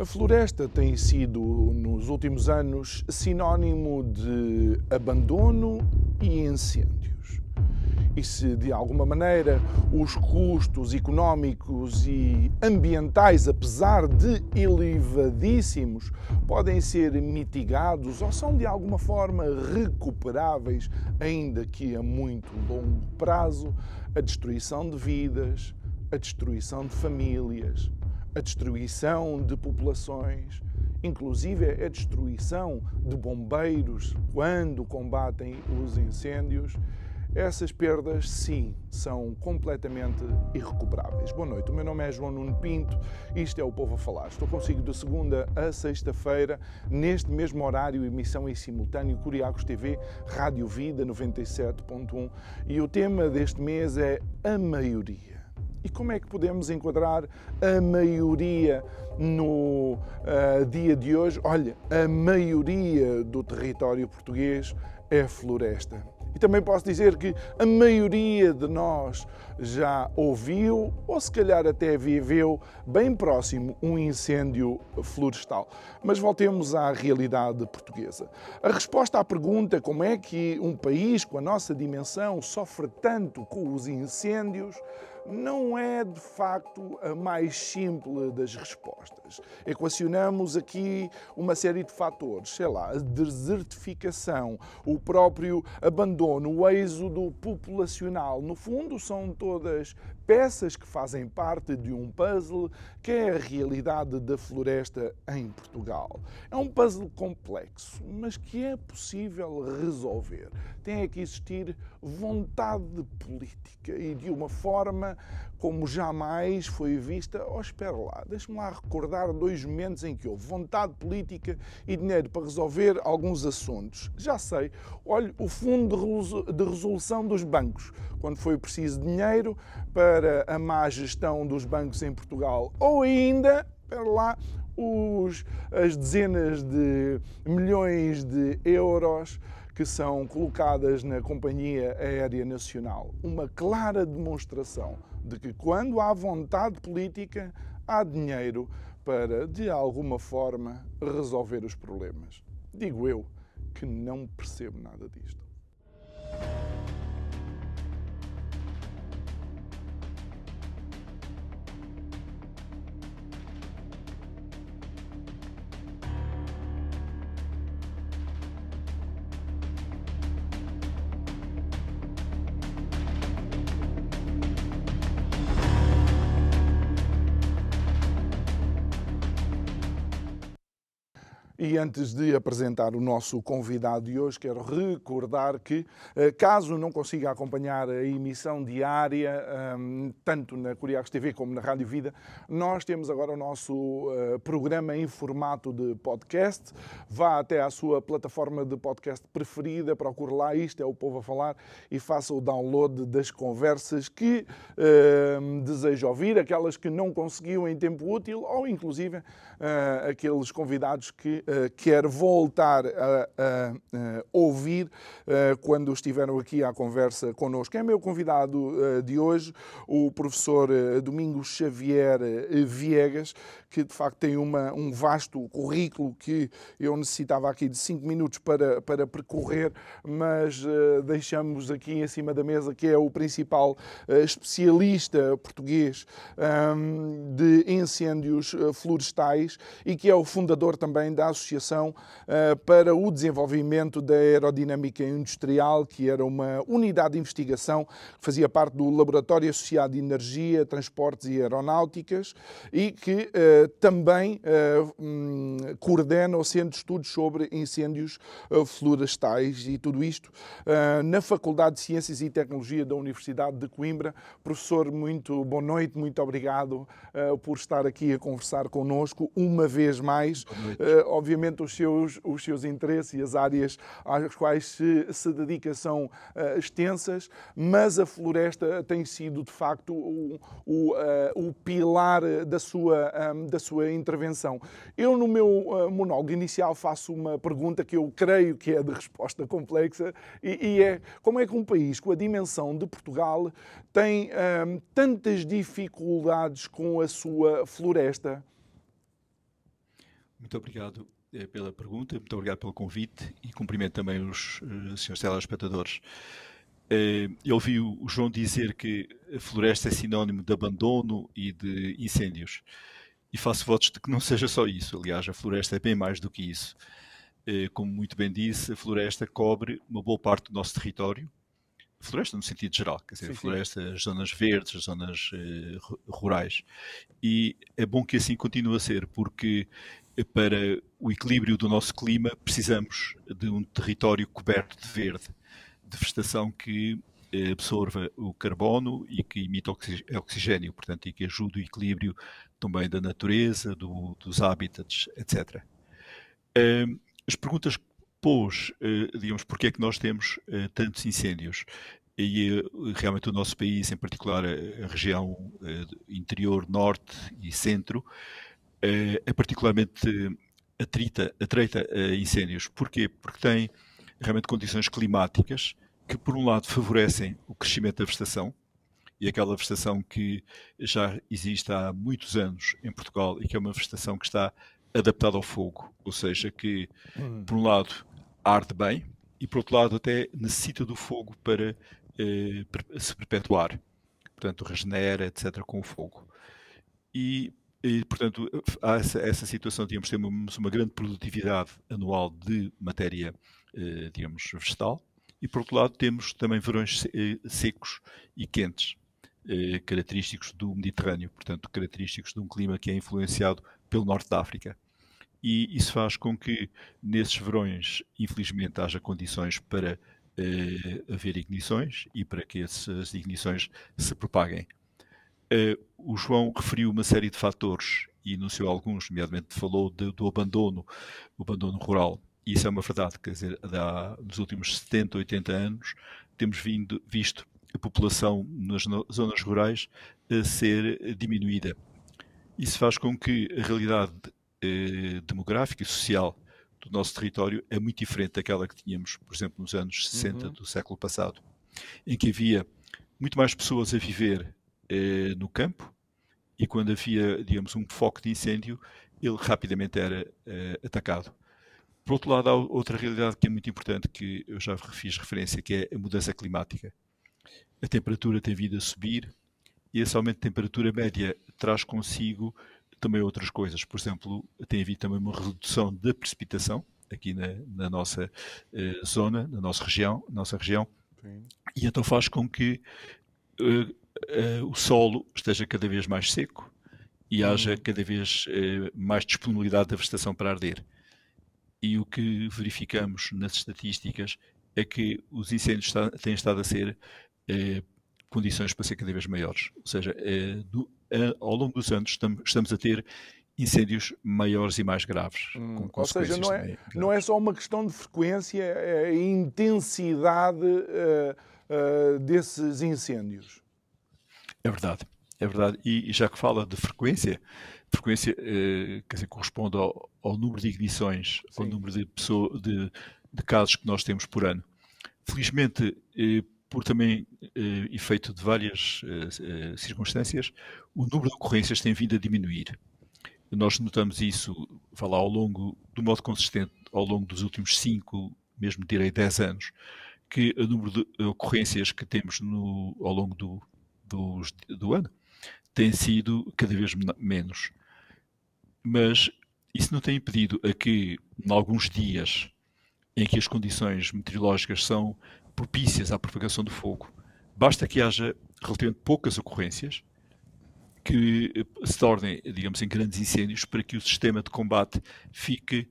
A floresta tem sido, nos últimos anos, sinónimo de abandono e incêndios. E se, de alguma maneira, os custos económicos e ambientais, apesar de elevadíssimos, podem ser mitigados ou são, de alguma forma, recuperáveis, ainda que a muito longo prazo, a destruição de vidas, a destruição de famílias, a destruição de populações, inclusive a destruição de bombeiros quando combatem os incêndios, essas perdas, sim, são completamente irrecuperáveis. Boa noite, o meu nome é João Nuno Pinto isto é o Povo a Falar. Estou consigo de segunda a sexta-feira, neste mesmo horário, emissão em simultâneo, Curiacos TV, Rádio Vida 97.1 e o tema deste mês é a maioria. E como é que podemos enquadrar a maioria no uh, dia de hoje? Olha, a maioria do território português é floresta. E também posso dizer que a maioria de nós já ouviu ou se calhar até viveu bem próximo um incêndio florestal. Mas voltemos à realidade portuguesa. A resposta à pergunta como é que um país com a nossa dimensão sofre tanto com os incêndios não é de facto a mais simples das respostas. Equacionamos aqui uma série de fatores, sei lá, a desertificação, o próprio abandono, o êxodo populacional. No fundo, são todas peças que fazem parte de um puzzle que é a realidade da floresta em Portugal. É um puzzle complexo, mas que é possível resolver. Tem que existir vontade política e de uma forma como jamais foi vista. Oh, espera lá, deixe-me lá recordar dois momentos em que houve vontade política e dinheiro para resolver alguns assuntos. Já sei, olhe, o Fundo de Resolução dos Bancos, quando foi preciso dinheiro para a má gestão dos bancos em Portugal, ou ainda, espera lá, os, as dezenas de milhões de euros que são colocadas na Companhia Aérea Nacional. Uma clara demonstração de que, quando há vontade política, há dinheiro para, de alguma forma, resolver os problemas. Digo eu que não percebo nada disto. E antes de apresentar o nosso convidado de hoje, quero recordar que, eh, caso não consiga acompanhar a emissão diária, ehm, tanto na Curiacos TV como na Rádio Vida, nós temos agora o nosso eh, programa em formato de podcast. Vá até à sua plataforma de podcast preferida, procure lá, isto é o Povo a Falar, e faça o download das conversas que ehm, deseja ouvir, aquelas que não conseguiu em tempo útil, ou inclusive eh, aqueles convidados que quer voltar a, a, a ouvir uh, quando estiveram aqui à conversa connosco. É meu convidado uh, de hoje, o professor Domingos Xavier Viegas, que de facto tem uma, um vasto currículo que eu necessitava aqui de cinco minutos para, para percorrer, mas deixamos aqui em cima da mesa que é o principal especialista português ehm, de incêndios florestais e que é o fundador também da Associação Associação uh, para o Desenvolvimento da Aerodinâmica Industrial, que era uma unidade de investigação que fazia parte do Laboratório Associado de Energia, Transportes e Aeronáuticas e que uh, também um, coordena o Centro de Estudos sobre Incêndios Florestais e tudo isto na Faculdade de Ciências e Tecnologia da Universidade de Coimbra. Professor, muito boa noite, muito obrigado por estar aqui a conversar connosco uma vez mais. Uh, obviamente, os seus, os seus interesses e as áreas às quais se, se dedica são uh, extensas, mas a floresta tem sido, de facto, o, o, uh, o pilar da sua, um, da sua intervenção. Eu, no meu monólogo inicial, faço uma pergunta que eu creio que é de resposta complexa e, e é como é que um país com a dimensão de Portugal tem um, tantas dificuldades com a sua floresta? Muito obrigado eh, pela pergunta, muito obrigado pelo convite e cumprimento também os uh, senhores telespectadores. Uh, eu ouvi o João dizer que a floresta é sinónimo de abandono e de incêndios. E faço votos de que não seja só isso. Aliás, a floresta é bem mais do que isso. Uh, como muito bem disse, a floresta cobre uma boa parte do nosso território. Floresta no sentido geral, quer dizer, sim, floresta, sim. as zonas verdes, as zonas rurais. E é bom que assim continue a ser, porque para o equilíbrio do nosso clima, precisamos de um território coberto de verde, de vegetação que eh, absorva o carbono e que emita oxigênio, portanto, e que ajude o equilíbrio também da natureza, do, dos hábitats, etc. As perguntas que pôs, eh, digamos, porque é que nós temos eh, tantos incêndios? E realmente o nosso país, em particular a região interior, norte e centro, é, é particularmente atrita, atreita a incêndios. Porquê? Porque tem realmente condições climáticas que, por um lado, favorecem o crescimento da vegetação, e aquela vegetação que já existe há muitos anos em Portugal e que é uma vegetação que está adaptada ao fogo, ou seja, que, hum. por um lado, arde bem e, por outro lado, até necessita do fogo para eh, se perpetuar. Portanto, regenera, etc., com o fogo. E, e, portanto, há essa, essa situação, digamos, temos uma grande produtividade anual de matéria, eh, digamos, vegetal, e por outro lado temos também verões eh, secos e quentes, eh, característicos do Mediterrâneo, portanto, característicos de um clima que é influenciado pelo Norte da África. E isso faz com que, nesses verões, infelizmente, haja condições para haver ignições e para que essas ignições se propaguem. Uh, o João referiu uma série de fatores e enunciou alguns, nomeadamente falou de, do abandono, o abandono rural. E isso é uma verdade, quer dizer, há, nos últimos 70, 80 anos temos vindo, visto a população nas zonas rurais a ser diminuída. Isso faz com que a realidade eh, demográfica e social do nosso território é muito diferente daquela que tínhamos, por exemplo, nos anos 60 uhum. do século passado, em que havia muito mais pessoas a viver eh, no campo e quando havia, digamos, um foco de incêndio, ele rapidamente era eh, atacado. Por outro lado, há outra realidade que é muito importante, que eu já fiz referência, que é a mudança climática. A temperatura tem vindo a subir e esse aumento de temperatura média traz consigo também outras coisas. Por exemplo, tem havido também uma redução da precipitação aqui na, na nossa uh, zona, na nossa região, nossa região. E então faz com que uh, o solo esteja cada vez mais seco e uhum. haja cada vez uh, mais disponibilidade da vegetação para arder. E o que verificamos nas estatísticas é que os incêndios está, têm estado a ser uh, condições para ser cada vez maiores. Ou seja, do, ao longo dos anos estamos, estamos, a ter incêndios maiores e mais graves. Hum, ou seja, não é, não é só uma questão de frequência, é a intensidade uh, uh, desses incêndios. É verdade, é verdade. E, e já que fala de frequência, frequência eh, quer dizer, corresponde ao, ao, número de ignições, Sim. ao número de, pessoa, de, de, casos que nós temos por ano. Felizmente, eh, por também eh, efeito de várias eh, eh, circunstâncias, o número de ocorrências tem vindo a diminuir. Nós notamos isso, lá, ao longo, do modo consistente, ao longo dos últimos 5, mesmo direi 10 anos, que o número de ocorrências que temos no, ao longo do, do ano tem sido cada vez menos. Mas isso não tem impedido a que, em alguns dias em que as condições meteorológicas são propícias à propagação do fogo, basta que haja relativamente poucas ocorrências que se tornem, digamos, em grandes incêndios para que o sistema de combate fique eh,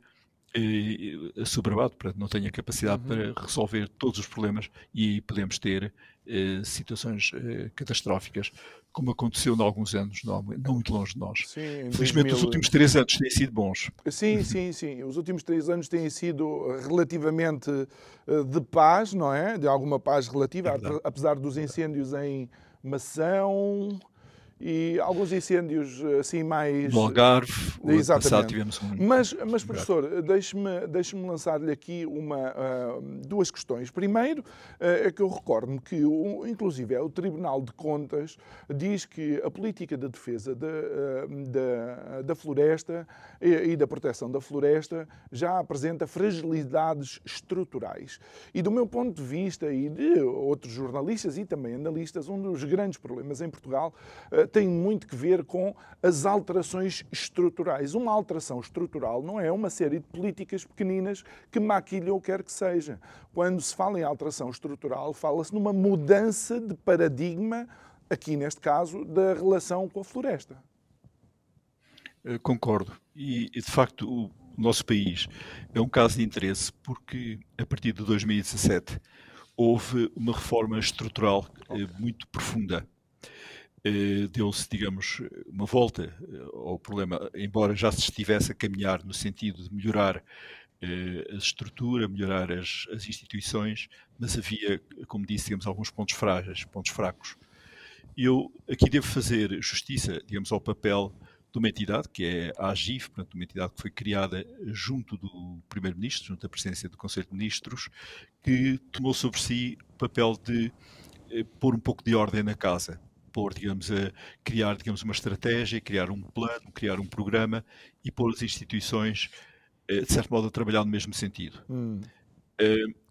assoberbado, para não tenha capacidade uhum. para resolver todos os problemas e podemos ter eh, situações eh, catastróficas, como aconteceu em alguns anos, não, não muito longe de nós. Sim, Felizmente, 2000... os últimos três anos têm sido bons. Sim, sim, sim. Os últimos três anos têm sido relativamente eh, de paz, não é? De alguma paz relativa, é apesar dos incêndios em Mação, e alguns incêndios assim mais. No Algarve, o Exatamente. tivemos um. Mas, mas professor, deixe-me deixe lançar-lhe aqui uma, uh, duas questões. Primeiro, uh, é que eu recordo-me que, o, inclusive, é o Tribunal de Contas diz que a política de defesa de, uh, da, da floresta e, e, da proteção da floresta já apresenta fragilidades estruturais. E, do meu ponto de vista e de outros jornalistas e também analistas, um dos grandes problemas em Portugal tem muito que ver com as alterações estruturais. Uma alteração estrutural não é uma série de políticas pequeninas que maquilham o que quer que seja. Quando se fala em alteração estrutural, fala-se numa mudança de paradigma, aqui neste caso, da relação com a floresta. Concordo. E, de facto, o nosso país é um caso de interesse porque, a partir de 2017, houve uma reforma estrutural okay. muito profunda eh, deu-se, digamos, uma volta eh, ao problema, embora já se estivesse a caminhar no sentido de melhorar eh, a estrutura, melhorar as, as instituições, mas havia, como disse, digamos, alguns pontos frágeis, pontos fracos. Eu aqui devo fazer justiça, digamos, ao papel de uma entidade, que é a AGIF, portanto, uma entidade que foi criada junto do Primeiro-Ministro, junto da presidência do Conselho de Ministros, que tomou sobre si o papel de pôr um pouco de ordem na casa pôr, digamos, a criar, digamos, uma estratégia, criar um plano, criar um programa e pôr as instituições, eh, de certo modo, a trabalhar no mesmo sentido. Hum.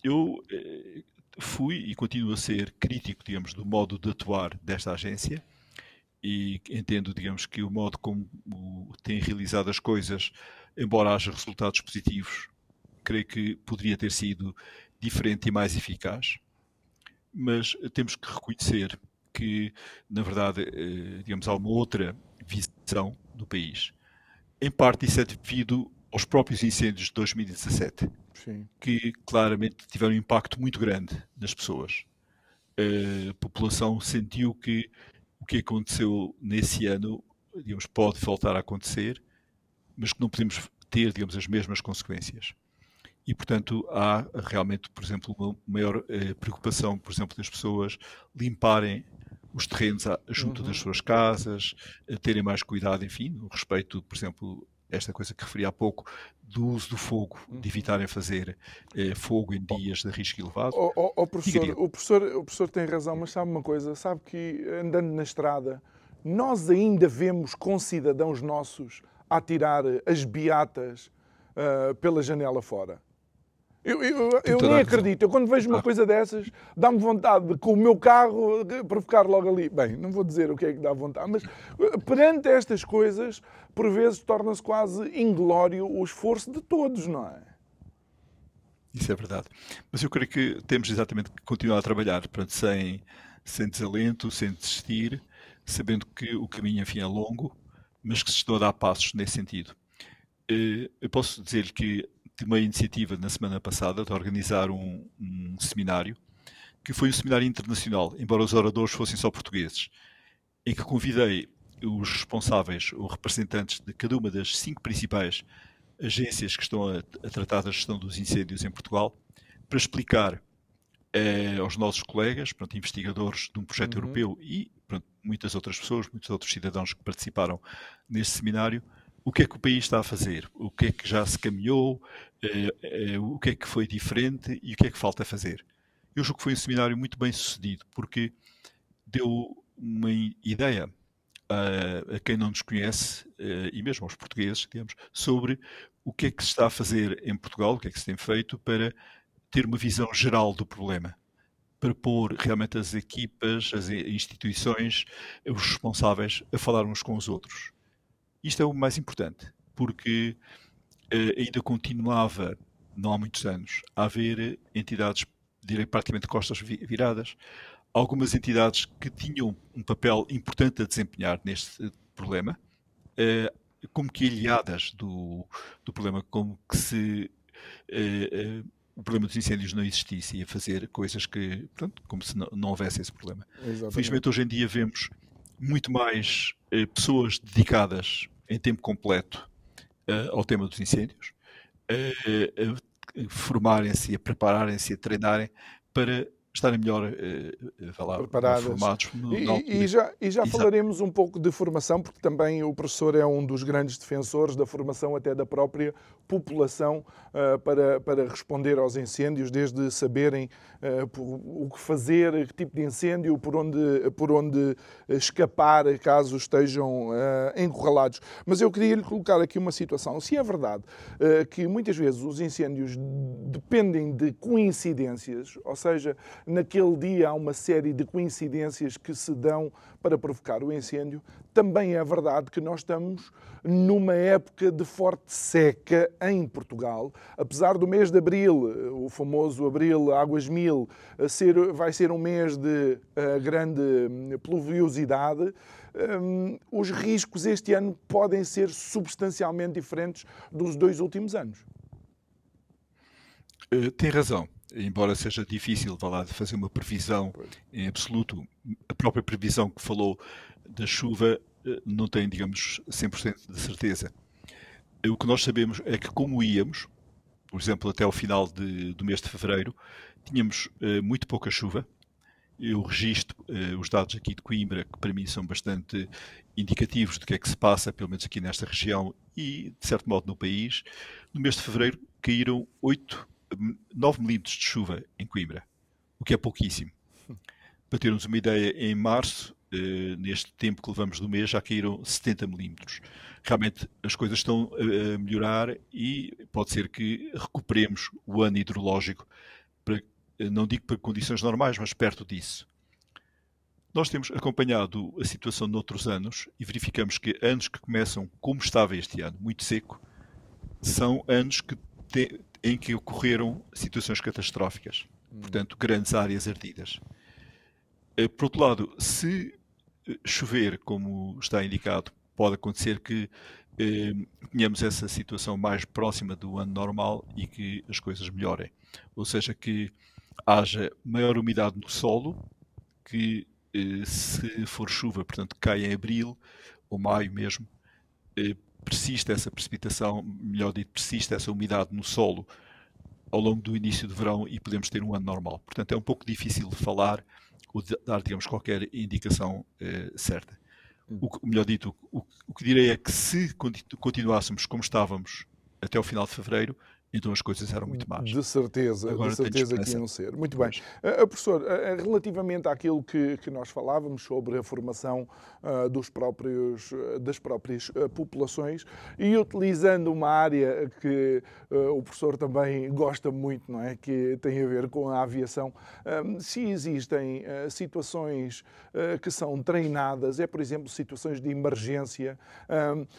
Eu eh, fui e continuo a ser crítico, digamos, do modo de atuar desta agência e entendo, digamos, que o modo como tem realizado as coisas, embora haja resultados positivos, creio que poderia ter sido diferente e mais eficaz. Mas temos que reconhecer que, na verdade, eh, digamos, há uma outra visão do país. Em parte, isso é devido aos próprios incêndios de 2017, Sim. que claramente tiveram um impacto muito grande nas pessoas. A população sentiu que o que aconteceu nesse ano, digamos, pode voltar a acontecer, mas que não podemos ter, digamos, as mesmas consequências. E, portanto, há realmente, por exemplo, uma maior eh, preocupação, por exemplo, das pessoas limparem os terrenos junto uhum. das suas casas, terem mais cuidado, enfim, no respeito, por exemplo, esta coisa que referi há pouco, do uso do fogo, de uhum. evitarem fazer eh, fogo em dias de risco elevado. Oh, oh, oh professor, o, professor, o professor tem razão, mas sabe uma coisa, sabe que andando na estrada, nós ainda vemos concidadãos nossos a tirar as beatas uh, pela janela fora. Eu, eu, eu nem acredito. Eu, quando vejo uma coisa dessas, dá-me vontade de, com o meu carro, provocar logo ali. Bem, não vou dizer o que é que dá vontade, mas eh, perante estas coisas, por vezes torna-se quase inglório o esforço de todos, não é? Isso é verdade. Mas eu creio que temos exatamente que continuar a trabalhar para sem, sem desalento, sem desistir, sabendo que o caminho, enfim, é longo, mas que se estão a dar passos nesse sentido. Eh, eu posso dizer que tive uma iniciativa na semana passada de organizar um, um, seminário, que foi um seminário internacional, embora os oradores fossem só portugueses, em que convidei os responsáveis, os representantes de cada uma das cinco principais agências que estão a, a tratar da gestão dos incêndios em Portugal, para explicar eh, aos nossos colegas, pronto, investigadores de um projeto uhum. europeu e pronto, muitas outras pessoas, muitos outros cidadãos que participaram neste seminário, o que é que o país está a fazer, o que é que já se caminhou, eh, eh, o que é que foi diferente e o que é que falta fazer. Eu julgo que foi um seminário muito bem sucedido, porque deu uma ideia a, a quem não nos conhece, eh, e mesmo aos portugueses, digamos, sobre o que é que se está a fazer em Portugal, o que é que se tem feito para ter uma visão geral do problema para pôr realmente as equipas, as instituições, os responsáveis a falar uns com os outros. Isto é o mais importante, porque ainda continuava, não há muitos anos, a haver entidades, direi praticamente costas viradas, algumas entidades que tinham um papel importante a desempenhar neste problema, como que aliadas do, do problema, como que se uh, uh, o problema dos incêndios não existisse e a fazer coisas que, pronto, como se não, não houvesse esse problema. Exatamente. Felizmente hoje em dia vemos muito mais uh, pessoas dedicadas em tempo completo ao tema dos incêndios, a formarem-se, a prepararem-se, a treinarem para estarem melhor uh, preparadas. Formados no, e, e, já, e já falaremos um pouco de formação, porque também o professor é um dos grandes defensores da formação até da própria população uh, para, para responder aos incêndios, desde saberem uh, o que fazer, que tipo de incêndio, por onde, por onde escapar caso estejam encurralados. Mas eu queria lhe colocar aqui uma situação. Se é verdade que muitas vezes os incêndios dependem de coincidências, ou seja, naquele dia há uma série de coincidências que se dão para provocar o incêndio. Também é verdade que nós estamos numa época de forte seca em Portugal. Apesar do mês de abril, o famoso abril águas mil, ser, vai ser um mês de uh, grande hum, pluviosidade, um, os riscos este ano podem ser substancialmente diferentes dos dois últimos anos. Uh, tem razão embora seja difícil falar de fazer uma previsão em absoluto, a própria previsão que falou da chuva eh, não tem, digamos, 100% de certeza. O que nós sabemos é que, como íamos, por exemplo, até ao final de, do mês de fevereiro, tínhamos uh, muito pouca chuva. Eu registro uh, os dados aqui de Coimbra, que para mim são bastante indicativos do que é que se passa, pelo menos aqui nesta região e, de certo modo, no país. No mês de fevereiro caíram 8 9 milímetros de chuva em Coimbra, o que é pouquíssimo. Para termos uma ideia, em março, eh, neste tempo que levamos do mês, já caíram 70 milímetros. Realmente as coisas estão a melhorar e pode ser que recuperemos o ano hidrológico, para, eh, não digo para condições normais, mas perto disso. Nós temos acompanhado a situação noutros anos e verificamos que anos que começam como estava este ano, muito seco, são anos que te, em que ocorreram situações catastróficas, hum. portanto, grandes áreas ardidas. Eh, por outro lado, se eh, chover, como está indicado, pode acontecer que eh, tenhamos essa situação mais próxima do ano normal e que as coisas melhorem. Ou seja, que haja maior umidade no solo, que eh, se for chuva, portanto, cai em abril ou maio mesmo, eh, persiste essa precipitação, melhor dito, persiste essa umidade no solo ao longo do início do verão e podemos ter um ano normal. Portanto, é um pouco difícil de falar ou de dar, digamos, qualquer indicação eh, certa. O, melhor dito, o, o, que direi é que se continuássemos como estávamos até o final de fevereiro, então as coisas eram muito más. De certeza, Agora de certeza que iam ser. Muito bem. Uh, professor, uh, relativamente àquilo que, que nós falávamos sobre a formação uh, dos próprios, das próprias populações e utilizando uma área que o professor também gosta muito, não é? Que tem a ver com a aviação, se existem situações que são treinadas, é por exemplo situações de emergência,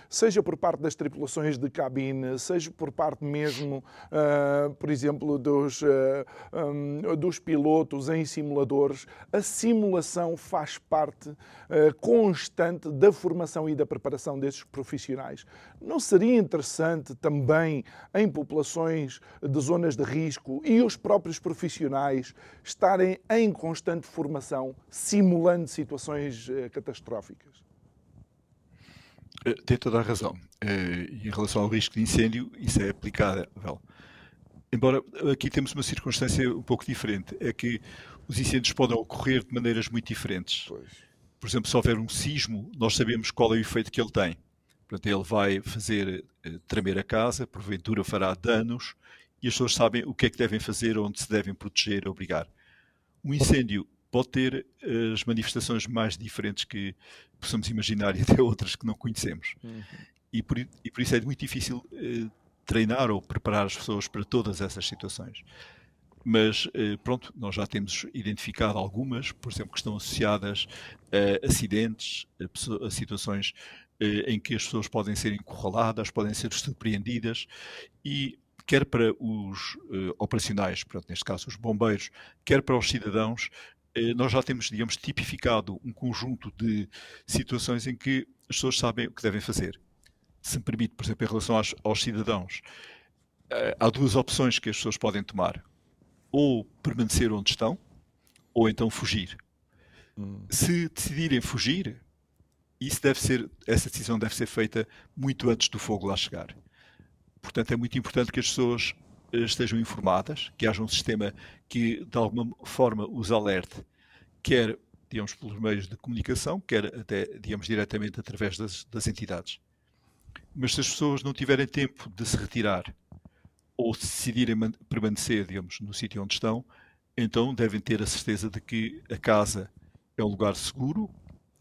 seja por parte das tripulações de cabine, seja por parte mesmo uh, por exemplo, dos, uh, ah, um, dos pilotos em simuladores, a simulação faz parte uh, constante da formação e da preparação desses profissionais. Não seria interessante também em populações de zonas de risco e os próprios profissionais estarem em constante formação, simulando situações catastróficas? Eh, tem toda a razão. Eh, em relação ao risco de incêndio, isso é aplicável. Embora aqui temos uma circunstância um pouco diferente, é que os incêndios podem ocorrer de maneiras muito diferentes. Pois. Por exemplo, se houver um sismo, nós sabemos qual é o efeito que ele tem. Portanto, ele vai fazer eh, tremer a casa, porventura fará danos, e as pessoas sabem o que é que devem fazer, onde se devem proteger, obrigar. Um incêndio pode ter uh, as manifestações mais diferentes que possamos imaginar e até outras que não conhecemos. Uhum. E, por, e, por, isso é muito difícil uh, treinar ou preparar as pessoas para todas essas situações. mas pronto, nós já temos identificado algumas, por exemplo, que estão associadas a acidentes, a, a situações em que as pessoas podem ser encurraladas, podem ser surpreendidas e quer para os uh, operacionais, portanto, neste caso os bombeiros, quer para os cidadãos, nós já temos, digamos, tipificado um conjunto de situações em que as pessoas sabem o que devem fazer. Se me permite, por exemplo, em relação aos, aos cidadãos, uh, há duas opções que as pessoas podem tomar: ou permanecer onde estão, ou então fugir. Hum. Se decidirem fugir, isso deve ser, essa decisão deve ser feita muito antes do fogo lá chegar. Portanto, é muito importante que as pessoas eh, estejam informadas, que haja um sistema que de alguma forma os alerte, quer digamos pelos meios de comunicação, quer até digamos diretamente através das, das entidades. Mas se as pessoas não tiverem tempo de se retirar ou se decidirem permanecer, digamos, no sítio onde estão, então devem ter a certeza de que a casa é um lugar seguro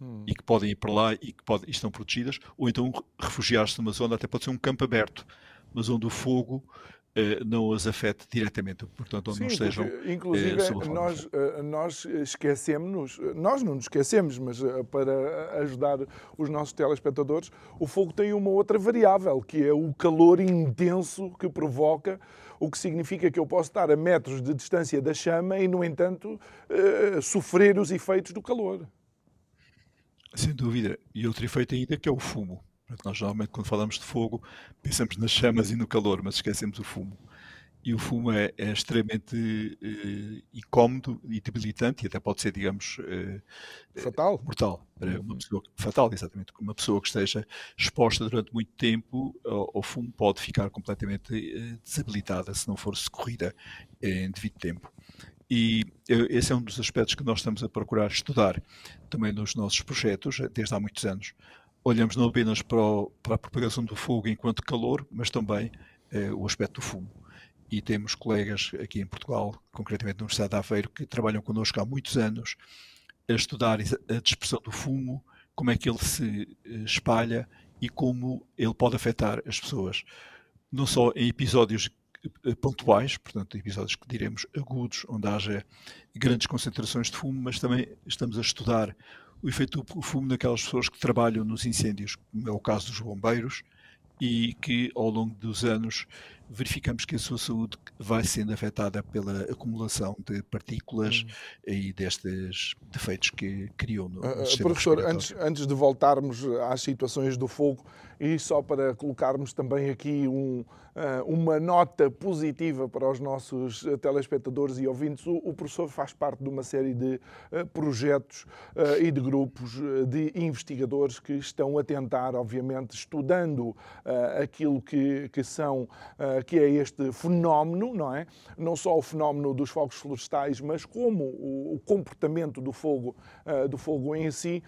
hum. e que podem ir para lá e que podem, estão protegidas, ou então refugiar-se numa zona, até pode ser um campo aberto, mas onde o fogo não as afete diretamente, portanto, onde Sim, não estejam. Porque, inclusive, eh, nós, eh, nós esquecemos, nós não nos esquecemos, mas para ajudar os nossos telespectadores, o fogo tem uma outra variável, que é o calor intenso que provoca, o que significa que eu posso estar a metros de distância da chama e, no entanto, sofrer os efeitos do calor. Sem dúvida. E outro efeito ainda que é o fumo. Nós normalmente quando falamos de fogo pensamos nas chamas e no calor, mas esquecemos o fumo. E o fumo é, é extremamente uh, incómodo e debilitante, e até pode ser, digamos, uh, fatal. Mortal. Para uma uhum. pessoa, fatal, exatamente. Uma pessoa que esteja exposta durante muito tempo ao, ao fumo pode ficar completamente uh, desabilitada se não for socorrida em devido tempo. E esse é um dos aspectos que nós estamos a procurar estudar também nos nossos projetos, desde há muitos anos olhamos não apenas para, o, para a propagação do fogo enquanto calor, mas também eh, o aspecto do fumo. E temos colegas aqui em Portugal, concretamente na Universidade de Aveiro, que trabalham connosco há muitos anos a estudar a dispersão do fumo, como é que ele se eh, espalha e como ele pode afetar as pessoas. Não só em episódios eh, pontuais, portanto, episódios que diremos agudos, onde haja grandes concentrações de fumo, mas também estamos a estudar o efeito do fumo naquelas pessoas que trabalham nos incêndios, como é o caso dos bombeiros, e que ao longo dos anos verificamos que a sua saúde vai sendo afetada pela acumulação de partículas uhum. e destes defeitos que criou no, no uh, Professor, antes, antes de voltarmos às situações do fogo, e só para colocarmos também aqui um, uh, uma nota positiva para os nossos telespectadores e ouvintes, o, professor faz parte de uma série de projetos e de grupos de investigadores que estão a tentar, obviamente, estudando aquilo que, que são, que é este fenómeno, não é? Não só o fenómeno dos fogos florestais, mas como o, comportamento do fogo, do fogo em si.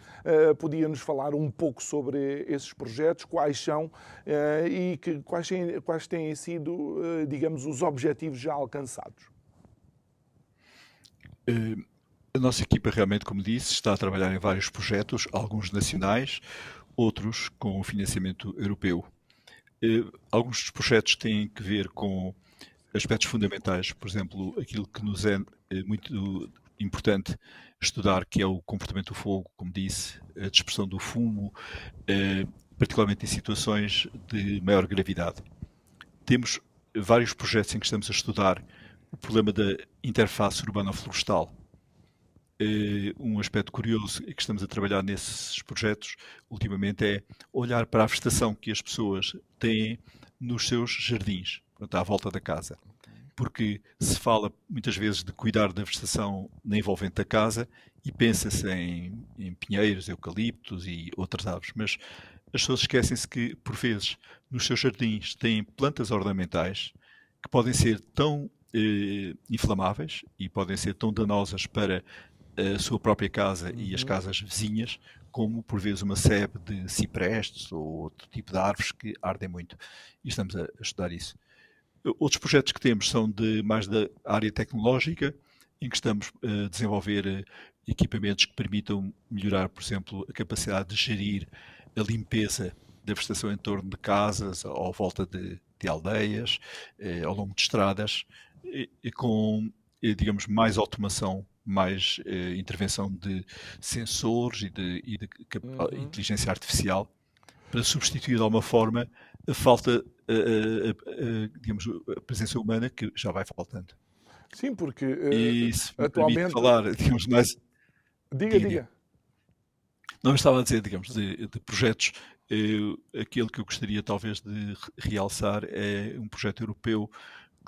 Podia-nos falar um pouco sobre esses projetos, quais são eh, e que, quais, quais têm sido, eh, digamos, os objetivos já alcançados? Eh, a nossa equipa realmente, como disse, está a trabalhar em vários projetos, alguns nacionais, outros com financiamento europeu. Alguns dos projetos têm que ver com aspectos fundamentais, por exemplo, aquilo que nos é muito importante estudar, que é o comportamento do fogo, como disse, a dispersão do fumo, particularmente em situações de maior gravidade. Temos vários projetos em que estamos a estudar o problema da interface urbano-florestal. Eh, um aspecto curioso que estamos a trabalhar nesses projetos ultimamente é olhar para a vegetação que as pessoas têm nos seus jardins, portanto, à volta da casa. Porque se fala muitas vezes de cuidar da vegetação na envolvente da casa e pensa-se em, em pinheiros, eucaliptos e outras árvores, mas as pessoas esquecem-se que, por vezes, nos seus jardins têm plantas ornamentais que podem ser tão eh, inflamáveis e podem ser tão danosas para a sua própria casa e as uhum. casas vizinhas, como por vezes uma sebe de ciprestes ou outro tipo de árvores que ardem muito. E estamos a, estudar isso. Outros projetos que temos são de mais da área tecnológica, em que estamos a desenvolver eh, equipamentos que permitam melhorar, por exemplo, a capacidade de gerir a limpeza da vegetação em torno de casas, ou volta de, de aldeias, eh, ao longo de estradas, e, e com digamos, mais automação, mais eh, intervenção de sensores e de, e de uhum. inteligência artificial para substituir de alguma forma a falta, a, a, a, digamos, a presença humana que já vai faltando. Sim, porque e se atualmente falar, digamos, mais. Diga, diga. diga. Não, estava a dizer, digamos, de, de projetos. Eh, aquele que eu gostaria talvez de realçar é um projeto europeu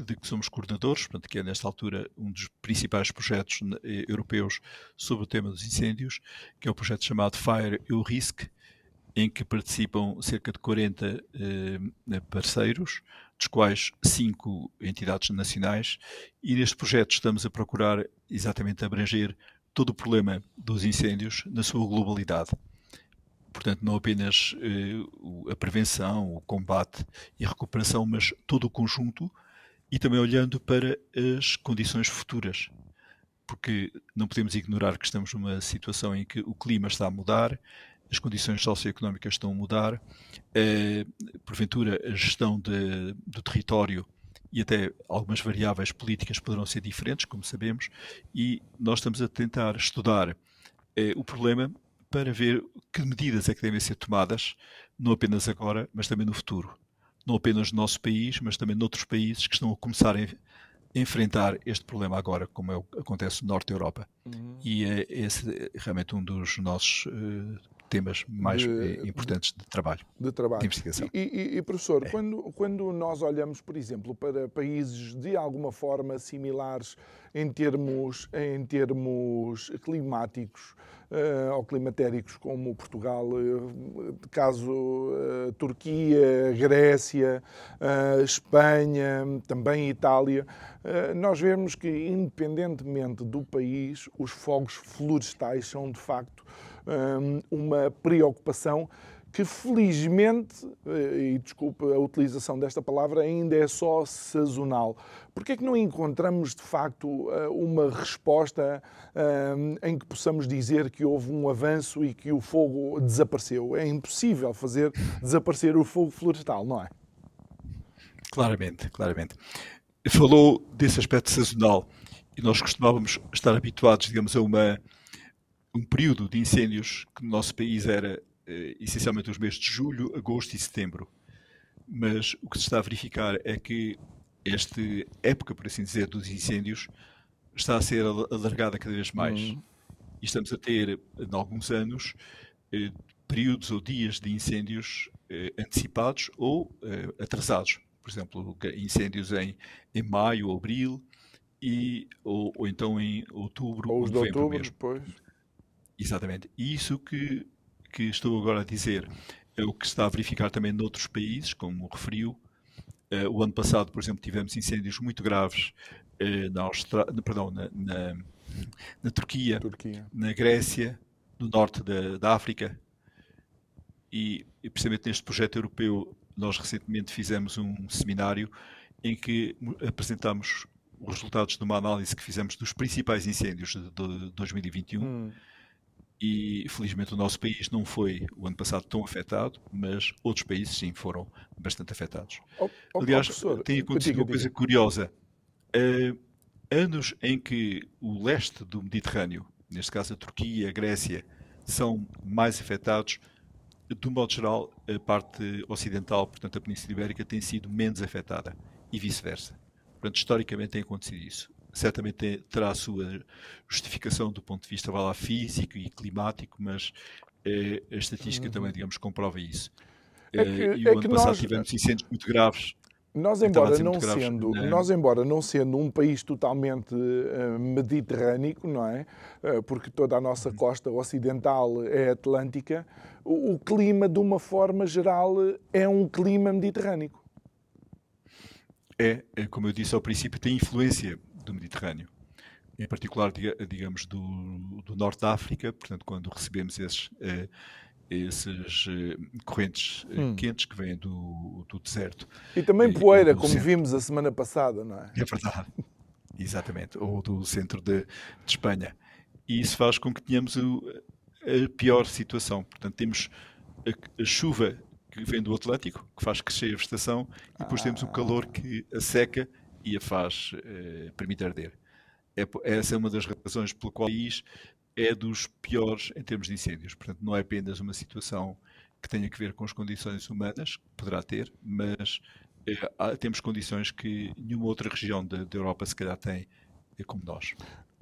de que somos coordenadores, portanto, que é nesta altura um dos principais projetos eh, europeus sobre o tema dos incêndios, que é o projeto chamado Fire EU Risk, em que participam cerca de 40 eh, parceiros, dos quais cinco entidades nacionais, e neste projeto estamos a procurar exatamente abranger todo o problema dos incêndios na sua globalidade. Portanto, não apenas eh, a prevenção, o combate e a recuperação, mas todo o conjunto e também olhando para as condições futuras. Porque não podemos ignorar que estamos numa situação em que o clima está a mudar, as condições socioeconómicas estão a mudar, eh, porventura a gestão de, do território e até algumas variáveis políticas poderão ser diferentes, como sabemos, e nós estamos a tentar estudar eh, o problema para ver que medidas é que devem ser tomadas, não apenas agora, mas também no futuro. Não apenas no nosso país, mas também noutros países que estão a começar a enfrentar este problema agora, como é, acontece no Norte da Europa. Uhum. E é esse realmente um dos nossos uh, temas mais de, eh, importantes de trabalho, de, trabalho. de investigação. E, e, e professor, é. quando, quando nós olhamos, por exemplo, para países de alguma forma similares em termos, em termos climáticos, uh, ou climatéricos como Portugal, uh, caso uh, Turquia, Grécia, Espanha, também Itália, nós vemos que, independentemente do país, os fogos florestais são de facto uma preocupação que felizmente, e desculpe a utilização desta palavra, ainda é só sazonal. Porquê é que não encontramos, de facto, uma resposta em que possamos dizer que houve um avanço e que o fogo desapareceu? É impossível fazer desaparecer o fogo florestal, não é? Claramente, claramente. Falou desse aspecto sazonal e nós costumávamos estar habituados, digamos, a uma um período de incêndios que no nosso país era eh, essencialmente os meses de julho, agosto e setembro. Mas o que se está a verificar é que esta época, por assim dizer, dos incêndios está a ser alargada cada vez mais. Uhum. E estamos a ter, em alguns anos, eh, períodos ou dias de incêndios eh, antecipados ou atrasados. Por exemplo, incêndios em, em maio abril, e, ou, ou então em outubro ou, ou novembro outubro, mesmo. Depois. Exatamente. E isso que, que estou agora a dizer é o que se está a verificar também noutros países, como referiu. Uh, o ano passado, por exemplo, tivemos incêndios muito graves uh, na, Austra... Perdão, na, na, na Turquia, Turquia, na Grécia, no norte da, da África. E, e, precisamente neste projeto europeu, nós recentemente fizemos um seminário em que apresentámos os resultados de uma análise que fizemos dos principais incêndios de, de 2021. Hum e felizmente o nosso país não foi o ano passado tão afetado, mas outros países sim foram bastante afetados. Oh, oh, Aliás, oh, tem acontecido diga, uma coisa diga. curiosa. Uh, anos em que o leste do Mediterrâneo, neste caso a Turquia, a Grécia, são mais afetados, de um modo geral, a parte ocidental, portanto a Península Ibérica, tem sido menos afetada e vice-versa. Portanto, historicamente tem acontecido isso certamente terá a sua justificação do ponto de vista lá, físico e climático, mas é, a estatística uhum. também, digamos, comprova isso. É que, e o é ano passado nós... tivemos incêndios muito graves. Nós embora, não sendo, graves, nós, embora não sendo um país totalmente uh, mediterrâneo, não é? Uh, porque toda a nossa uhum. costa ocidental é atlântica, o, o clima, de uma forma geral, é um clima mediterrâneo. É, é, como eu disse ao princípio, tem influência do Mediterrâneo, em particular, digamos, do, do Norte da África, portanto, quando recebemos esses, eh, esses eh, correntes eh, hum. quentes que vêm do, do deserto. E também poeira, como centro. vimos a semana passada, não é? É verdade, exatamente, ou do centro de, de Espanha. E isso faz com que tenhamos o, a pior situação. Portanto, temos a, a, chuva que vem do Atlântico, que faz crescer a vegetação, e depois ah. temos o calor que a seca e a faz uh, permite arder. é, essa é uma das razões pelo qual o país é dos piores em termos de incêndios. Portanto, não é apenas uma situação que tenha que ver com as condições humanas, que poderá ter, mas é, temos condições que nenhuma outra região da, da Europa se calhar tem é como nós.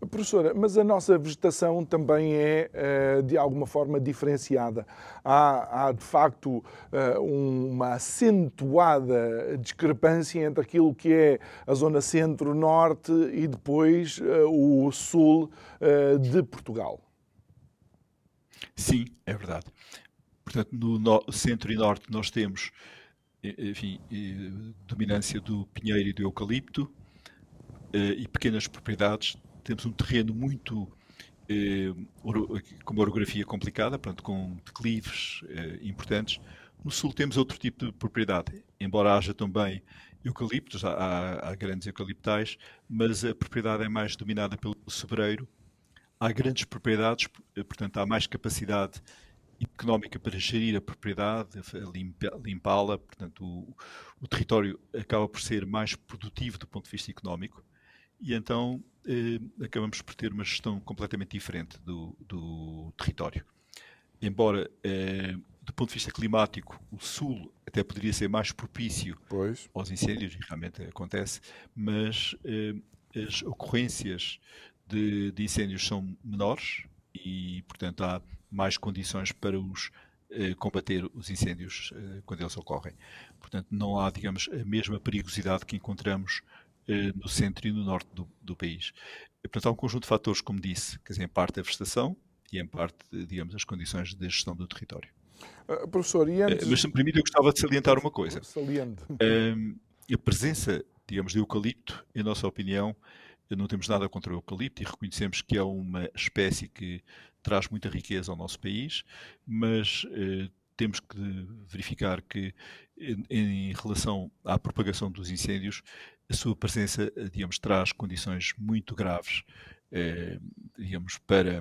Professora, mas a nossa vegetação também é eh, de alguma forma diferenciada. Há, há de facto eh, uma acentuada discrepância entre aquilo que é a zona centro-norte e depois eh, o sul de Portugal. Sim, é verdade. Portanto, no centro e norte nós temos enfim, dominância do pinheiro e do eucalipto e pequenas propriedades temos um terreno muito eh, com uma orografia complicada, portanto, com declives eh, importantes. No sul temos outro tipo de propriedade, embora haja também eucaliptos, há, há, grandes eucaliptais, mas a propriedade é mais dominada pelo sobreiro. Há grandes propriedades, eh, portanto, há mais capacidade económica para gerir a propriedade, limpá-la, portanto, o, o território acaba por ser mais produtivo do ponto de vista económico e então eh, acabamos por ter uma gestão completamente diferente do, do território. Embora, eh, do ponto de vista climático, o sul até poderia ser mais propício pois. aos incêndios, e realmente acontece, mas eh, as ocorrências de, de, incêndios são menores e, portanto, há mais condições para os eh, combater os incêndios eh, quando eles ocorrem. Portanto, não há, digamos, a mesma perigosidade que encontramos no centro e no norte do, do país. E, portanto, há um conjunto de fatores, como disse, que em parte a vegetação e em parte, digamos, as condições de gestão do território. Uh, professor, e antes... Mas se me permite, eu gostava de salientar uma coisa. Saliente. Uh, a presença, digamos, de eucalipto, em nossa opinião, não temos nada contra o eucalipto e reconhecemos que é uma espécie que traz muita riqueza ao nosso país, mas temos que verificar que, em relação à propagação dos incêndios, a sua presença, digamos, traz condições muito graves, eh, digamos, para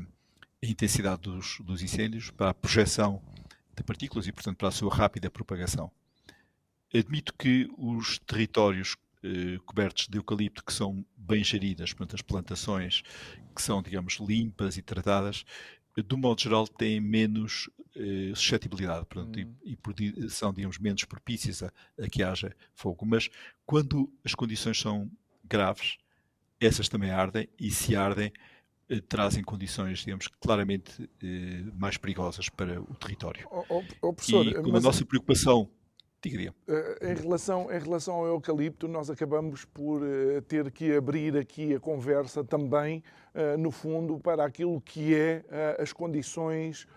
a intensidade dos, dos, incêndios, para a projeção de partículas e, portanto, para a sua rápida propagação. Admito que os territórios eh, cobertos de eucalipto que são bem geridas, portanto, as plantações que são, digamos, limpas e tratadas, do modo geral, têm menos eh, suscetibilidade portanto, uhum. e, e, são, digamos, menos propícias a, a, que haja fogo. Mas quando as condições são graves, essas também ardem e se ardem, eh, trazem condições, digamos, claramente eh, mais perigosas para o território. Oh, oh, oh, professor, e como a nossa preocupação Diga, eh, Em relação, em relação ao eucalipto, nós acabamos por uh, ter que abrir aqui a conversa também, uh, no fundo, para aquilo que é as condições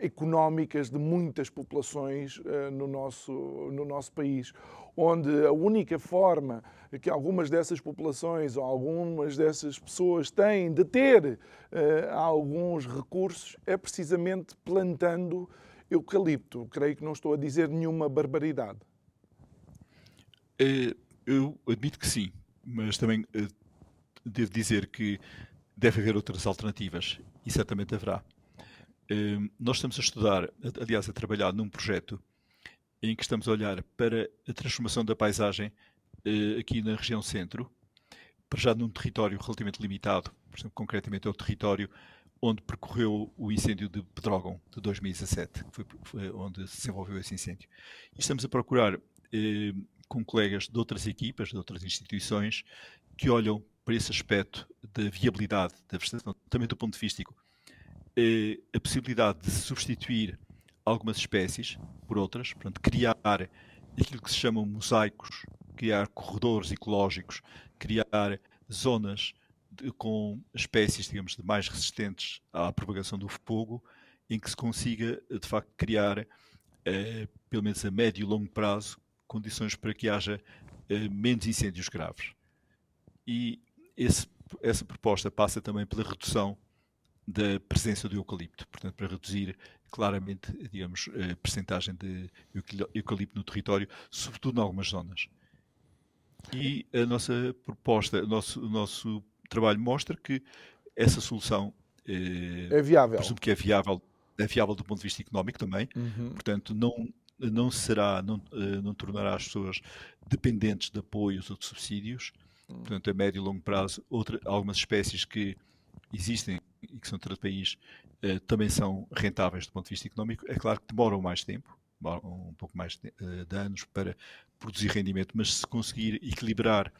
económicas de muitas populações no, nosso, no nosso país, onde a única forma que algumas dessas populações ou algumas dessas pessoas têm de ter alguns recursos é precisamente plantando eucalipto. Creio que não estou a dizer nenhuma barbaridade. Eh, eu admito que sim, mas também eh, devo dizer que deve haver outras alternativas e certamente haverá. Eh, nós estamos a estudar, aliás, a trabalhar num projeto em que estamos a olhar para a transformação da paisagem aqui na região centro, para já num território relativamente limitado, por exemplo, concretamente é o território onde percorreu o incêndio de Pedrógão de 2017, que foi, foi, onde se desenvolveu esse incêndio. E estamos a procurar, eh, com colegas de outras equipas, de outras instituições, que olham para esse aspecto da viabilidade da vegetação, também do ponto de vista eh, a possibilidade de substituir algumas espécies por outras, portanto, criar aquilo que se chamam mosaicos, criar corredores ecológicos, criar zonas com espécies, digamos, mais resistentes à propagação do fogo, em que se consiga, de facto, criar, eh, pelo menos a médio e longo prazo, condições para que haja eh, menos incêndios graves. E esse, essa proposta passa também pela redução da presença do eucalipto, portanto, para reduzir claramente, digamos, a percentagem de eucalipto no território, sobretudo em algumas zonas. E a nossa proposta, o nosso, o nosso trabalho mostra que essa solução eh, é viável. Presumo que é viável, é viável do ponto de vista económico também. Uhum. Portanto, não, não será, não, eh, não tornará as pessoas dependentes de apoios ou de subsídios portanto, a médio e longo prazo, outra, algumas espécies que existem e que são de outro país uh, também são rentáveis do ponto de vista económico. É claro que demoram mais tempo, um pouco mais de, uh, de anos para produzir rendimento, mas se conseguir equilibrar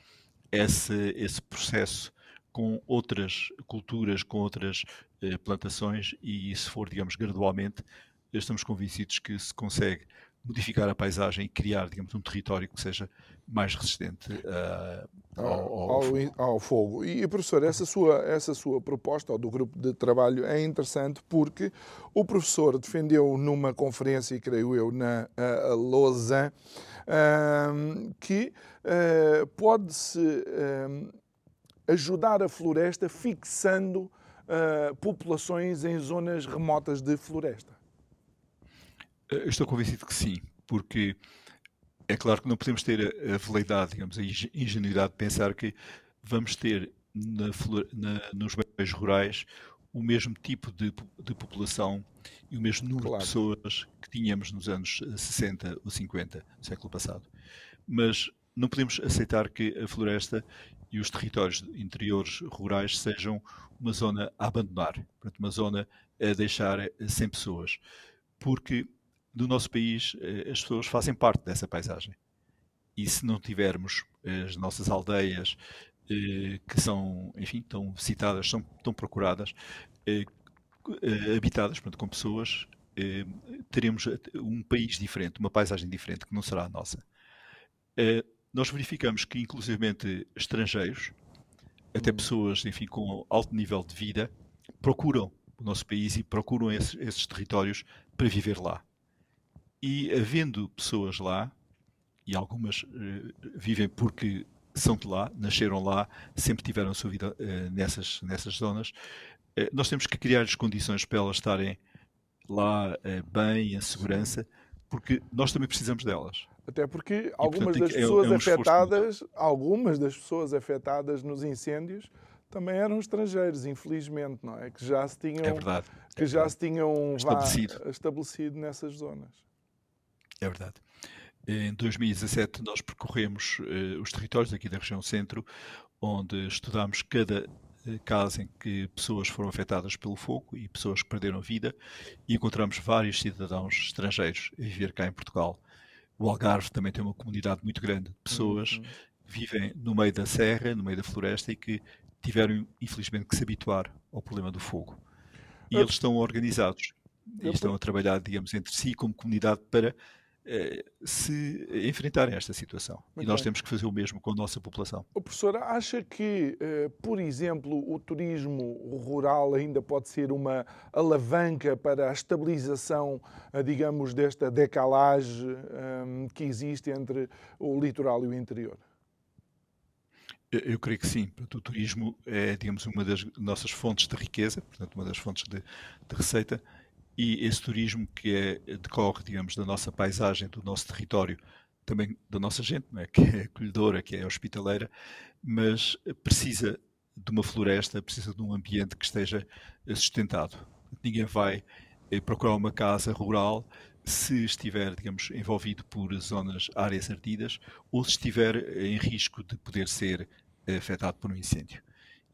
esse, esse processo com outras culturas, com outras uh, plantações e se for, digamos, gradualmente, estamos convencidos que se consegue modificar a paisagem e criar, digamos, um território que seja mais resistente uh, ao, ao, ao, fogo. ao, fogo. E, professor, essa sua, essa sua proposta do grupo de trabalho é interessante porque o professor defendeu numa conferência, creio eu, na uh, Lausanne, uh, que uh, pode-se ajudar a floresta fixando populações em zonas remotas de floresta. Eu estou convencido que sim, porque é claro que não podemos ter a, a veleidade, digamos, a ingenuidade de pensar que vamos ter na, na, nos meios rurais o mesmo tipo de, de, população e o mesmo número claro. de pessoas que tínhamos nos anos 60 ou 50 do século passado. Mas não podemos aceitar que a floresta e os territórios interiores rurais sejam uma zona a abandonar, uma zona a deixar sem pessoas, porque no nosso país eh, as pessoas fazem parte dessa paisagem. E se não tivermos as nossas aldeias, eh, que são, enfim, tão citadas, são tão procuradas, eh, habitadas portanto, com pessoas, teremos um país diferente, uma paisagem diferente, que não será a nossa. Nós verificamos que, inclusivamente, estrangeiros, até uhum. pessoas, enfim, com alto nível de vida, procuram o nosso país e procuram esses, esses territórios para viver lá. E havendo pessoas lá, e algumas uh, vivem porque são de lá, nasceram lá, sempre tiveram a sua vida uh, nessas, nessas zonas, uh, nós temos que criar as condições para elas estarem lá bem, em segurança, porque nós também precisamos delas. Até porque algumas e, portanto, das pessoas é, é um afetadas, algumas das pessoas afetadas nos incêndios também eram estrangeiros, infelizmente, não é? Que já se tinham, é verdade, que é já verdade. se tinham estabelecido. Vá, estabelecido nessas zonas. É verdade. Em 2017 nós percorremos uh, os territórios aqui da região centro, onde estudámos cada uh, casa em que pessoas foram afetadas pelo fogo e pessoas que perderam vida e encontramos vários cidadãos estrangeiros a viver cá em Portugal. O Algarve também tem uma comunidade muito grande de pessoas uhum. que vivem no meio da serra, no meio da floresta e que tiveram infelizmente que se habituar ao problema do fogo. E eles estão organizados e estão a trabalhar, digamos, entre si como comunidade para se enfrentarem esta situação. Muito e nós bem. temos que fazer o mesmo com a nossa população. O professor acha que, eh, por exemplo, o turismo rural ainda pode ser uma alavanca para a estabilização, eh, digamos, desta decalagem que existe entre o litoral e o interior? Eu creio que sim. O turismo é, digamos, uma das nossas fontes de riqueza, portanto, uma das fontes de, de receita e esse turismo que é, decorre, digamos, da nossa paisagem, do nosso território, também da nossa gente, não é? que é acolhedora, que é hospitaleira, mas precisa de uma floresta, precisa de um ambiente que esteja sustentado. Ninguém vai eh, procurar uma casa rural se estiver, digamos, envolvido por zonas, áreas ardidas, ou se estiver em risco de poder ser eh, afetado por um incêndio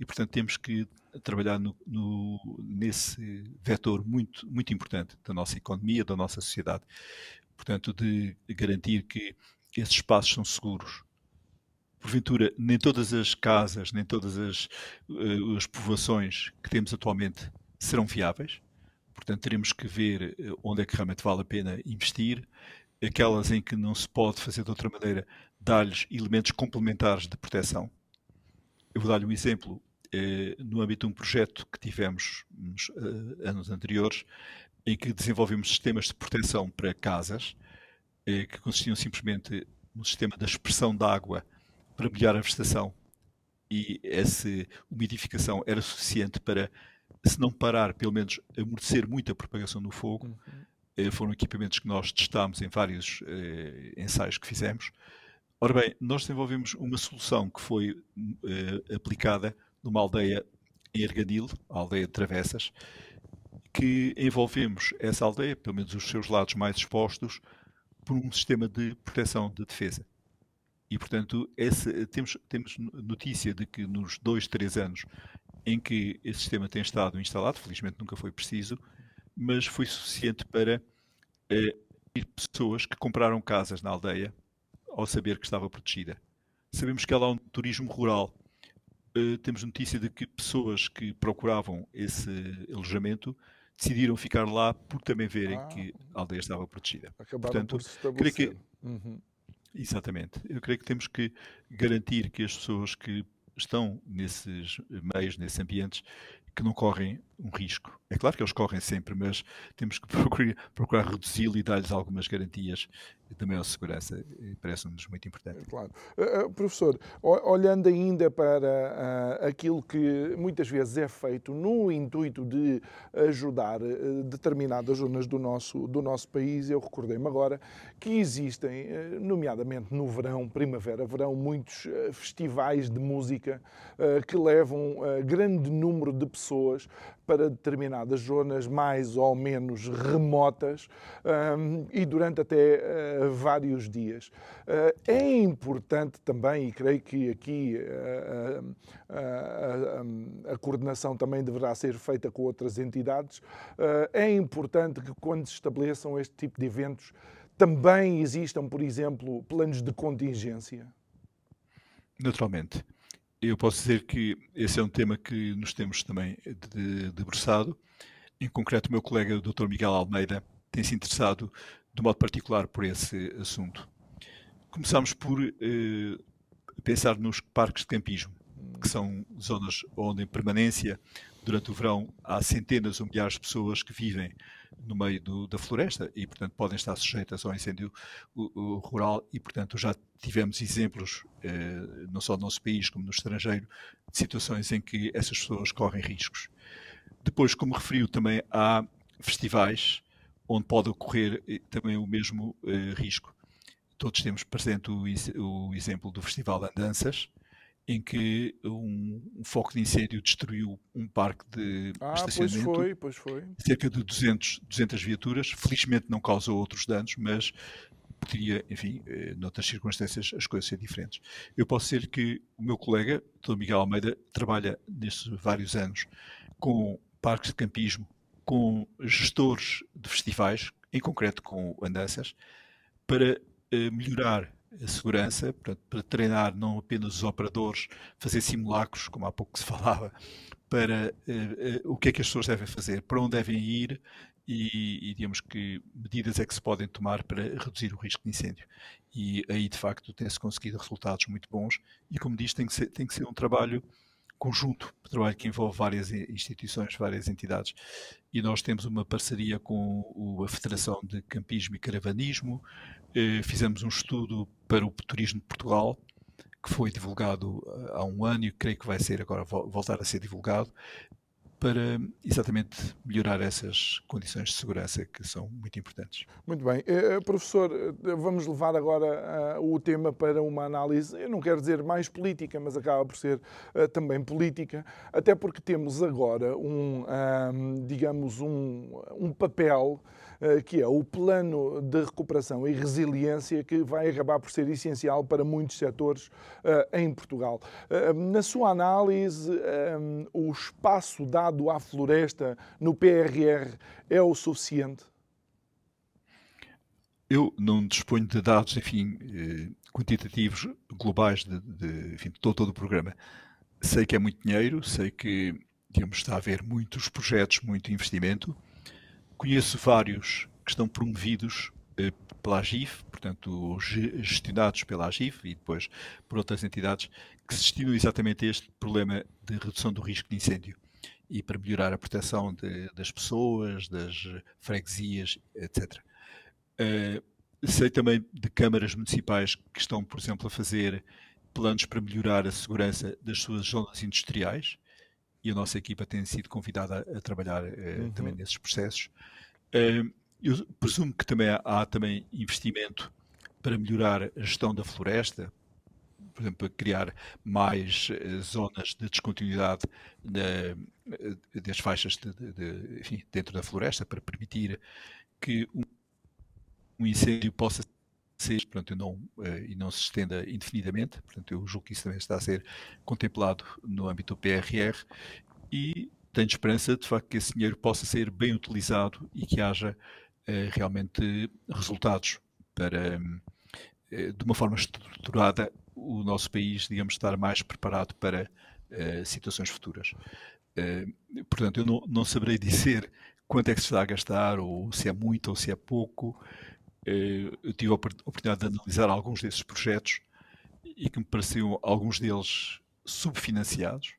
e, portanto, temos que trabalhar no, no, nesse vetor muito, muito importante da nossa economia, da nossa sociedade. Portanto, de garantir que esses espaços são seguros. Porventura, nem todas as casas, nem todas as, uh, as povoações que temos atualmente serão viáveis. Portanto, teremos que ver eh, onde é que realmente vale a pena investir. Aquelas em que não se pode fazer de outra maneira, dar-lhes elementos complementares de proteção. Eu vou dar-lhe um exemplo. Eh, no âmbito de um projeto que tivemos nos uh, anos anteriores, em que desenvolvemos sistemas de proteção para casas, eh, que consistiam simplesmente no sistema da expressão de água para melhorar a vegetação. E essa umidificação era suficiente para, se não parar, pelo menos amortecer muito a propagação do fogo. Uhum. foram equipamentos que nós testámos em vários ensaios que fizemos. Ora bem, nós desenvolvemos uma solução que foi aplicada numa aldeia em Erganil, a aldeia de Travessas, que envolvemos essa aldeia, pelo menos os seus lados mais expostos, por um sistema de proteção de defesa. E, portanto, esse, temos, temos notícia de que nos dois, três anos em que esse sistema tem estado instalado, felizmente nunca foi preciso, mas foi suficiente para eh, pessoas que compraram casas na aldeia ao saber que estava protegida. Sabemos que há lá um turismo rural. Uh, temos notícia de que pessoas que procuravam esse alojamento decidiram ficar lá por também verem ah, que a aldeia estava protegida. Acabaram Portanto, por se creio que uhum. Exatamente. Eu creio que temos que garantir que as pessoas que estão nesses meios, nesses ambientes, que não correm um risco. É claro que eles correm sempre, mas temos que procurar, procurar reduzi-lo e dar-lhes algumas garantias de maior segurança. Parece-nos muito importante. Claro. Uh, professor, olhando ainda para uh, aquilo que muitas vezes é feito no intuito de ajudar uh, determinadas zonas do nosso, do nosso país, eu recordei-me agora que existem, nomeadamente no verão, primavera, verão, muitos festivais de música que levam grande número de pessoas para determinadas zonas mais ou menos remotas e durante até uh, vários dias. Uh, é importante também, e creio que aqui uh, a coordenação também deverá ser feita com outras entidades, é importante que quando se estabeleçam este tipo de eventos também existam, por exemplo, planos de contingência. Naturalmente. Eu posso dizer que esse é um tema que nos temos também debruçado. Em concreto, o meu colega, o Dr. Miguel Almeida, tem se interessado de modo particular por esse assunto. Começámos por eh, pensar nos parques de campismo, que são zonas onde, em permanência, durante o verão, há centenas ou milhares de pessoas que vivem no meio do, da floresta e, portanto, podem estar sujeitas ao incêndio rural e, portanto, já tivemos exemplos, eh, não só no nosso país como no estrangeiro, de situações em que essas pessoas correm riscos. Depois, como referiu, também há festivais onde pode ocorrer eh, também o mesmo eh, risco. Todos temos presente o, o exemplo do Festival Andanças, em que um, um, foco de incêndio destruiu um parque de ah, estacionamento. Pois foi, pois foi. Cerca de 200, 200 viaturas. Felizmente não causou outros danos, mas poderia, enfim, eh, noutras circunstâncias, as coisas ser diferentes. Eu posso dizer que o meu colega, Dr. Miguel Almeida, trabalha nestes vários anos com parques de campismo, com gestores de festivais, em concreto com andanças, para eh, melhorar a segurança, portanto, para treinar não apenas os operadores, fazer simulacros, como há pouco se falava, para uh, uh, o que é que as pessoas devem fazer, para onde devem ir e, e, digamos que medidas é que se podem tomar para reduzir o risco de incêndio. E aí, de facto, tem-se conseguido resultados muito bons e, como diz, tem que ser, tem que ser um trabalho conjunto, um trabalho que envolve várias instituições, várias entidades. E nós temos uma parceria com a Federação de Campismo e Caravanismo, eh, fizemos um estudo para o turismo de Portugal, que foi divulgado eh, há um ano e creio que vai ser agora voltar a ser divulgado, para exatamente melhorar essas condições de segurança que são muito importantes. Muito bem. Eh, professor, vamos levar agora uh, o tema para uma análise, eu não quero dizer mais política, mas acaba por ser uh, também política, até porque temos agora um, digamos, um, um papel eh, que é o plano de recuperação e resiliência que vai acabar por ser essencial para muitos setores eh, em Portugal. Eh, na sua análise, o espaço dado à floresta no PRR é o suficiente? Eu não disponho de dados, enfim, quantitativos globais de, de, enfim, de todo, todo o programa. Sei que é muito dinheiro, sei que digamos, está a haver muitos projetos, muito investimento. Conheço vários que estão promovidos eh, pela AGIF, portanto, gestionados pela AGIF e depois por outras entidades que destinam exatamente este problema de redução do risco de incêndio e para melhorar a proteção de, das pessoas, das freguesias, etc. Uh, eh, sei também de câmaras municipais que estão, por exemplo, a fazer planos para melhorar a segurança das suas zonas industriais e a nossa equipa tem sido convidada a, a trabalhar uh, uhum. também nesses processos. Uh, eu presumo que também há, há, também investimento para melhorar a gestão da floresta, por exemplo, para criar mais uh, zonas de descontinuidade das faixas de, de, enfim, dentro da floresta, para permitir que um, um incêndio possa seja portanto, não, e não se estenda indefinidamente. Portanto, eu julgo que isso também está a ser contemplado no âmbito do PRR e tenho esperança, de facto, que esse dinheiro possa ser bem utilizado e que haja realmente resultados para, de uma forma estruturada, o nosso país, digamos, estar mais preparado para situações futuras. Portanto, eu não, não, saberei dizer quanto é que se está a gastar, ou se é muito ou se é pouco. Uh, eu tive a oportunidade de analisar alguns desses projetos e que me pareciam alguns deles subfinanciados.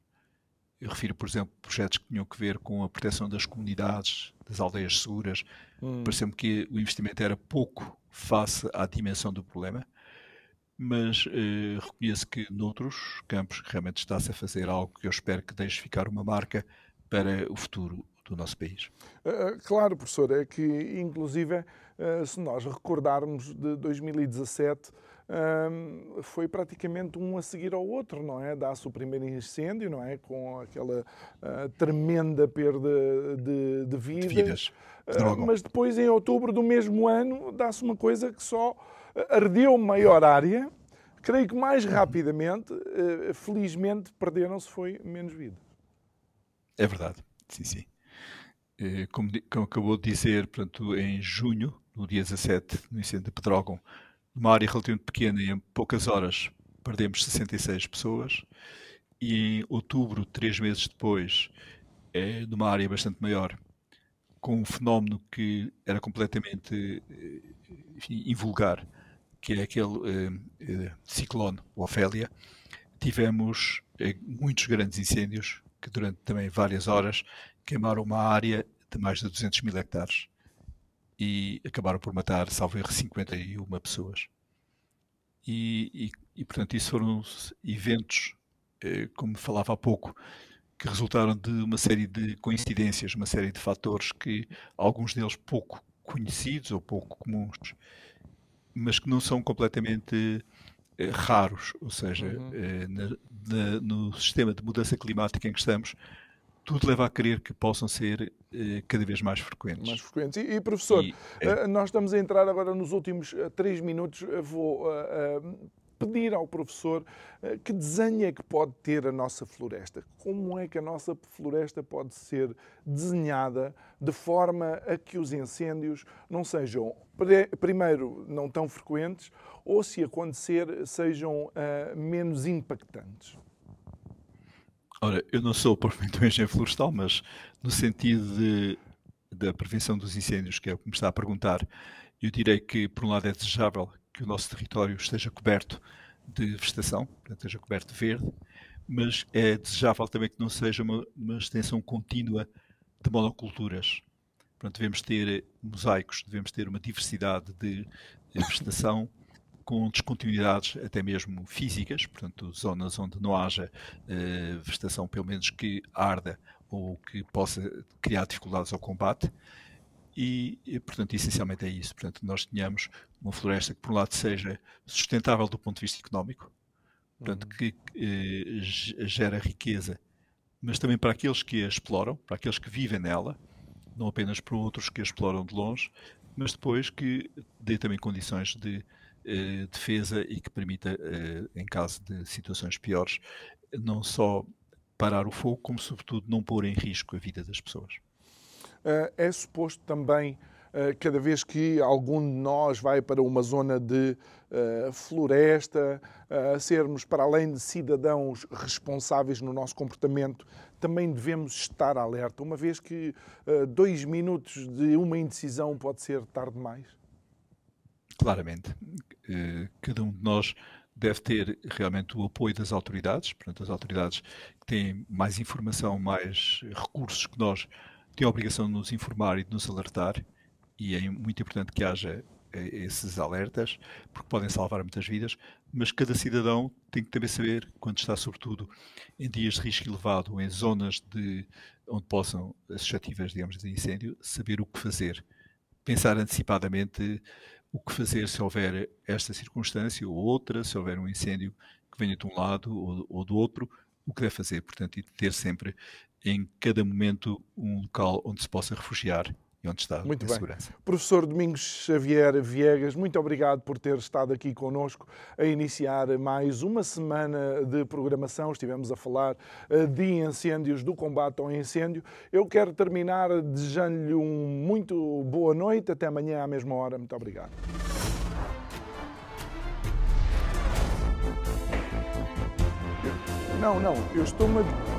Eu refiro, por exemplo, projetos que tinham que ver com a proteção das comunidades, das aldeias seguras. Hum. Pareceu-me que o investimento era pouco face à dimensão do problema mas eh, reconheço que noutros campos realmente está-se a fazer algo que eu espero que deixe ficar uma marca para o futuro do nosso país. Uh, claro, professor, é que inclusive uh, se nós recordarmos de 2017 uh, foi praticamente um a seguir ao outro, não é? Dá-se o primeiro incêndio, não é? Com aquela tremenda perda de, de vidas. De vidas. mas depois, em outubro do mesmo ano, dá-se uma coisa que só ardeu maior área. Creio que mais rapidamente, eh, felizmente, perderam-se foi menos vida. É verdade, sim, sim. Eh, como, como, acabou de dizer, portanto, em junho, no dia 17, no incêndio de Pedrógão, numa área relativamente pequena em poucas horas, perdemos 66 pessoas. E em outubro, três meses depois, é, numa área bastante maior, com um fenómeno que era completamente enfim, invulgar, que é aquele uh, ciclone, o Ofélia, tivemos muitos grandes incêndios que durante também várias horas queimaram uma área de mais de 200 mil hectares e acabaram por matar, salvo erro, 51 pessoas. E, e, e, portanto, isso foram eventos, como falava há pouco, que resultaram de uma série de coincidências, uma série de fatores que, alguns deles pouco conhecidos ou pouco comuns, mas que não são completamente eh, raros, ou seja, uhum. eh, na, na, no sistema de mudança climática em que estamos, tudo leva a crer que possam ser eh, cada vez mais frequentes. Mais frequentes. E, e professor, e, é... nós estamos a entrar agora nos últimos três minutos. Vou pedir ao professor eh, que desenho é que pode ter a nossa floresta. Como é que a nossa floresta pode ser desenhada de forma a que os incêndios não sejam, primeiro, não tão frequentes ou, se acontecer, sejam uh, menos impactantes? Ora, eu não sou propriamente um engenheiro florestal, mas no sentido de, da prevenção dos incêndios, que é o que me está a perguntar, eu direi que, por um lado, é desejável que o nosso território esteja coberto de vegetação, portanto, esteja coberto de verde, mas é desejável também que não seja uma, uma extensão contínua de monoculturas. Portanto, devemos ter mosaicos, devemos ter uma diversidade de vegetação com descontinuidades até mesmo físicas, portanto, zonas onde não haja uh, vegetação, pelo menos que arda ou que possa criar dificuldades ao combate, e, e, portanto, essencialmente é isso. Portanto, nós tenhamos uma floresta que, por um lado, seja sustentável do ponto de vista económico, portanto, uhum. que eh, gera riqueza, mas também para aqueles que a exploram, para aqueles que vivem nela, não apenas para outros que a exploram de longe, mas depois que dê também condições de eh, defesa e que permita, eh, em caso de situações piores, não só parar o fogo, como, sobretudo, não pôr em risco a vida das pessoas. Eh, é suposto também, cada vez que algum de nós vai para uma zona de floresta, sermos, para além de cidadãos responsáveis no nosso comportamento, também devemos estar alerta, uma vez que dois minutos de uma indecisão pode ser tarde demais? Claramente. Cada um de nós deve ter realmente o apoio das autoridades, portanto, as autoridades que têm mais informação, mais recursos que nós tem a obrigação de nos informar e de nos alertar, e é muito importante que haja eh, esses alertas, porque podem salvar muitas vidas, mas cada cidadão tem que também saber, quando está sobretudo em dias de risco elevado em zonas de, onde possam, suscetíveis, digamos, de incêndio, saber o que fazer. Pensar antecipadamente o que fazer se houver esta circunstância ou outra, se houver um incêndio que venha de um lado ou, ou do outro, o que deve fazer, portanto, e ter sempre em cada momento um local onde se possa refugiar e onde está muito a bem. segurança. Professor Domingos Xavier Viegas, muito obrigado por ter estado aqui connosco a iniciar mais uma semana de programação. Estivemos a falar eh, de incêndios, do combate ao incêndio. Eu quero terminar desejando-lhe um muito boa noite. Até amanhã à mesma hora. Muito obrigado. Não, não, eu estou-me a...